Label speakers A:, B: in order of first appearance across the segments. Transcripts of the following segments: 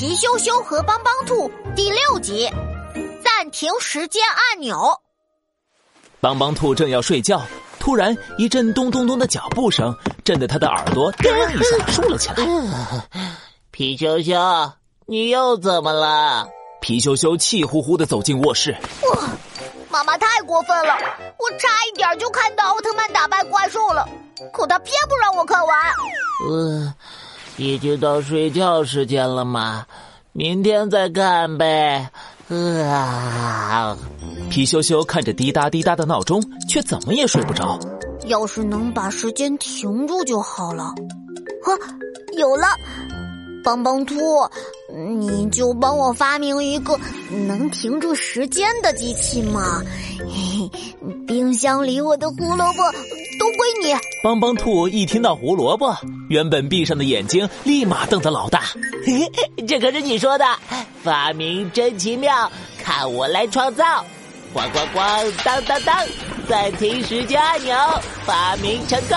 A: 皮羞羞和帮帮兔第六集，暂停时间按钮。
B: 帮帮兔正要睡觉，突然一阵咚咚咚的脚步声，震得他的耳朵叮一下竖了起来。
C: 皮羞羞，你又怎么了？
B: 皮羞羞气呼呼的走进卧室。
A: 哇，妈妈太过分了！我差一点就看到奥特曼打败怪兽了，可他偏不让我看完。
C: 呃。已经到睡觉时间了吗？明天再看呗。啊！
B: 皮羞羞看着滴答滴答的闹钟，却怎么也睡不着。
A: 要是能把时间停住就好了。呵，有了！帮帮兔，你就帮我发明一个能停住时间的机器嘛！冰箱里我的胡萝卜你。
B: 帮帮兔一听到胡萝卜，原本闭上的眼睛立马瞪得老大。
C: 嘿嘿，这可是你说的，发明真奇妙，看我来创造！咣咣咣，当当当，暂停时间按钮发明成功。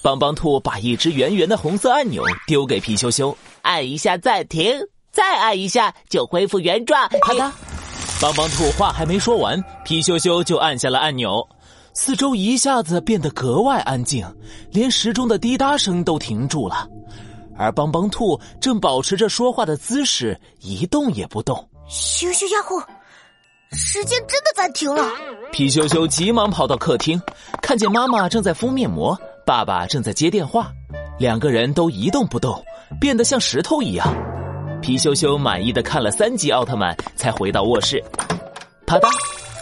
B: 帮帮兔把一只圆圆的红色按钮丢给皮羞羞，
C: 按一下暂停，再按一下就恢复原状。
B: 啪嗒！帮帮兔话还没说完，皮羞羞就按下了按钮，四周一下子变得格外安静，连时钟的滴答声都停住了。而邦邦兔正保持着说话的姿势，一动也不动。
A: 咻咻呀呼！时间真的暂停了。
B: 皮羞羞急忙跑到客厅，看见妈妈正在敷面膜。爸爸正在接电话，两个人都一动不动，变得像石头一样。皮羞羞满意的看了三集奥特曼，才回到卧室。啪嗒，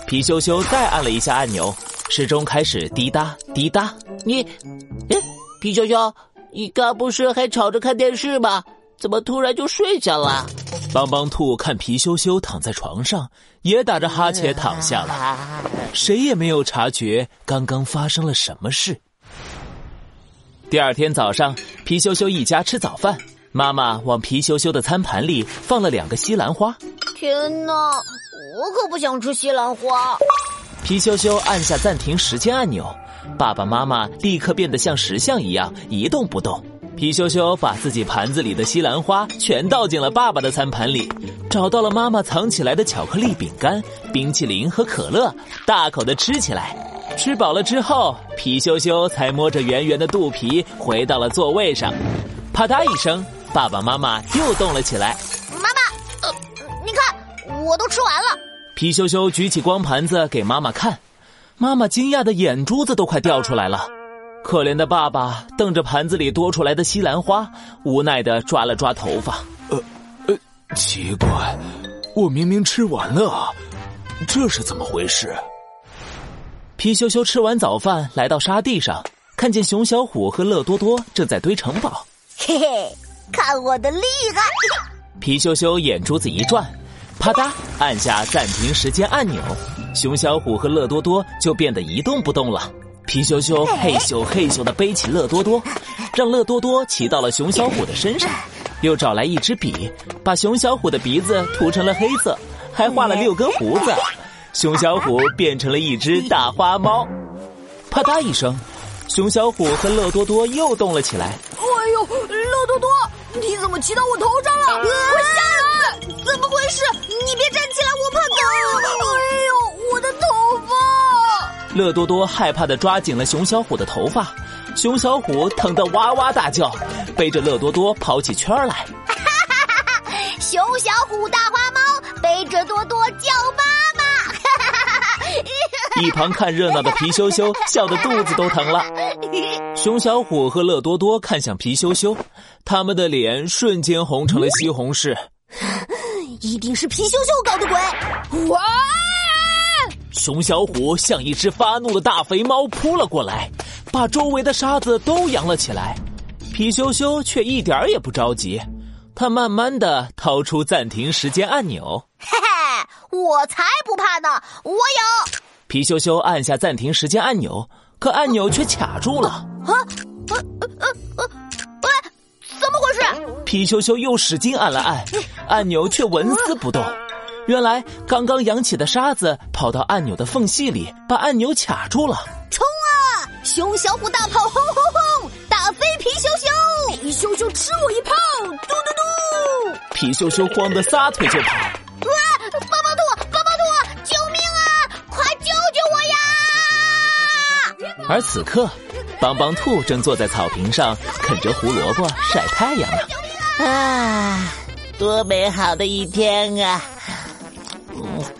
B: 皮羞羞再按了一下按钮，时钟开始滴答滴答。
C: 你，哎，皮羞羞，你刚不是还吵着看电视吗？怎么突然就睡下了？
B: 帮帮兔看皮羞羞躺在床上，也打着哈欠躺下了。谁也没有察觉刚刚发生了什么事。第二天早上，皮羞羞一家吃早饭，妈妈往皮羞羞的餐盘里放了两个西兰花。
A: 天哪，我可不想吃西兰花！
B: 皮羞羞按下暂停时间按钮，爸爸妈妈立刻变得像石像一样一动不动。皮羞羞把自己盘子里的西兰花全倒进了爸爸的餐盘里，找到了妈妈藏起来的巧克力饼干、冰淇淋和可乐，大口的吃起来。吃饱了之后，皮羞羞才摸着圆圆的肚皮回到了座位上。啪嗒一声，爸爸妈妈又动了起来。
A: 妈妈，呃，你看，我都吃完了。
B: 皮羞羞举起光盘子给妈妈看，妈妈惊讶的眼珠子都快掉出来了。可怜的爸爸瞪着盘子里多出来的西兰花，无奈的抓了抓头发。
D: 呃，呃，奇怪，我明明吃完了啊，这是怎么回事？
B: 皮羞羞吃完早饭，来到沙地上，看见熊小虎和乐多多正在堆城堡。
A: 嘿嘿，看我的厉害！
B: 皮羞羞眼珠子一转，啪嗒按下暂停时间按钮，熊小虎和乐多多就变得一动不动了。皮羞羞嘿咻嘿咻的背起乐多多，让乐多多骑到了熊小虎的身上，又找来一支笔，把熊小虎的鼻子涂成了黑色，还画了六根胡子。熊小虎变成了一只大花猫，啪嗒一声，熊小虎和乐多多又动了起来。
E: 哎呦，乐多多，你怎么骑到我头上了？快下来！
A: 怎么回事？
B: 乐多多害怕的抓紧了熊小虎的头发，熊小虎疼得哇哇大叫，背着乐多多跑起圈来。
A: 熊小虎大花猫背着多多叫妈。
B: 一旁看热闹的皮羞羞笑得肚子都疼了。熊小虎和乐多多看向皮羞羞，他们的脸瞬间红成了西红柿。
A: 一定是皮羞羞搞的鬼！
E: 哇！
B: 熊小虎像一只发怒的大肥猫扑了过来，把周围的沙子都扬了起来。皮羞羞却一点也不着急，他慢慢的掏出暂停时间按钮。
A: 嘿嘿，我才不怕呢，我有。
B: 皮羞羞按下暂停时间按钮，可按钮却卡住了。啊啊啊
A: 啊！喂，怎么回事？
B: 皮羞羞又使劲按了按，按钮却纹丝不动。原来刚刚扬起的沙子跑到按钮的缝隙里，把按钮卡住了。
A: 冲啊！熊小虎大炮，轰轰轰！打飞皮羞羞！
E: 皮羞羞吃我一炮！嘟嘟嘟！
B: 皮羞羞慌得撒腿就跑。
A: 哇！帮帮兔，帮帮兔，救命啊！快救救我呀！
B: 而此刻，帮帮兔正坐在草坪上啃着胡萝卜晒太阳呢。
C: 啊，多美好的一天啊！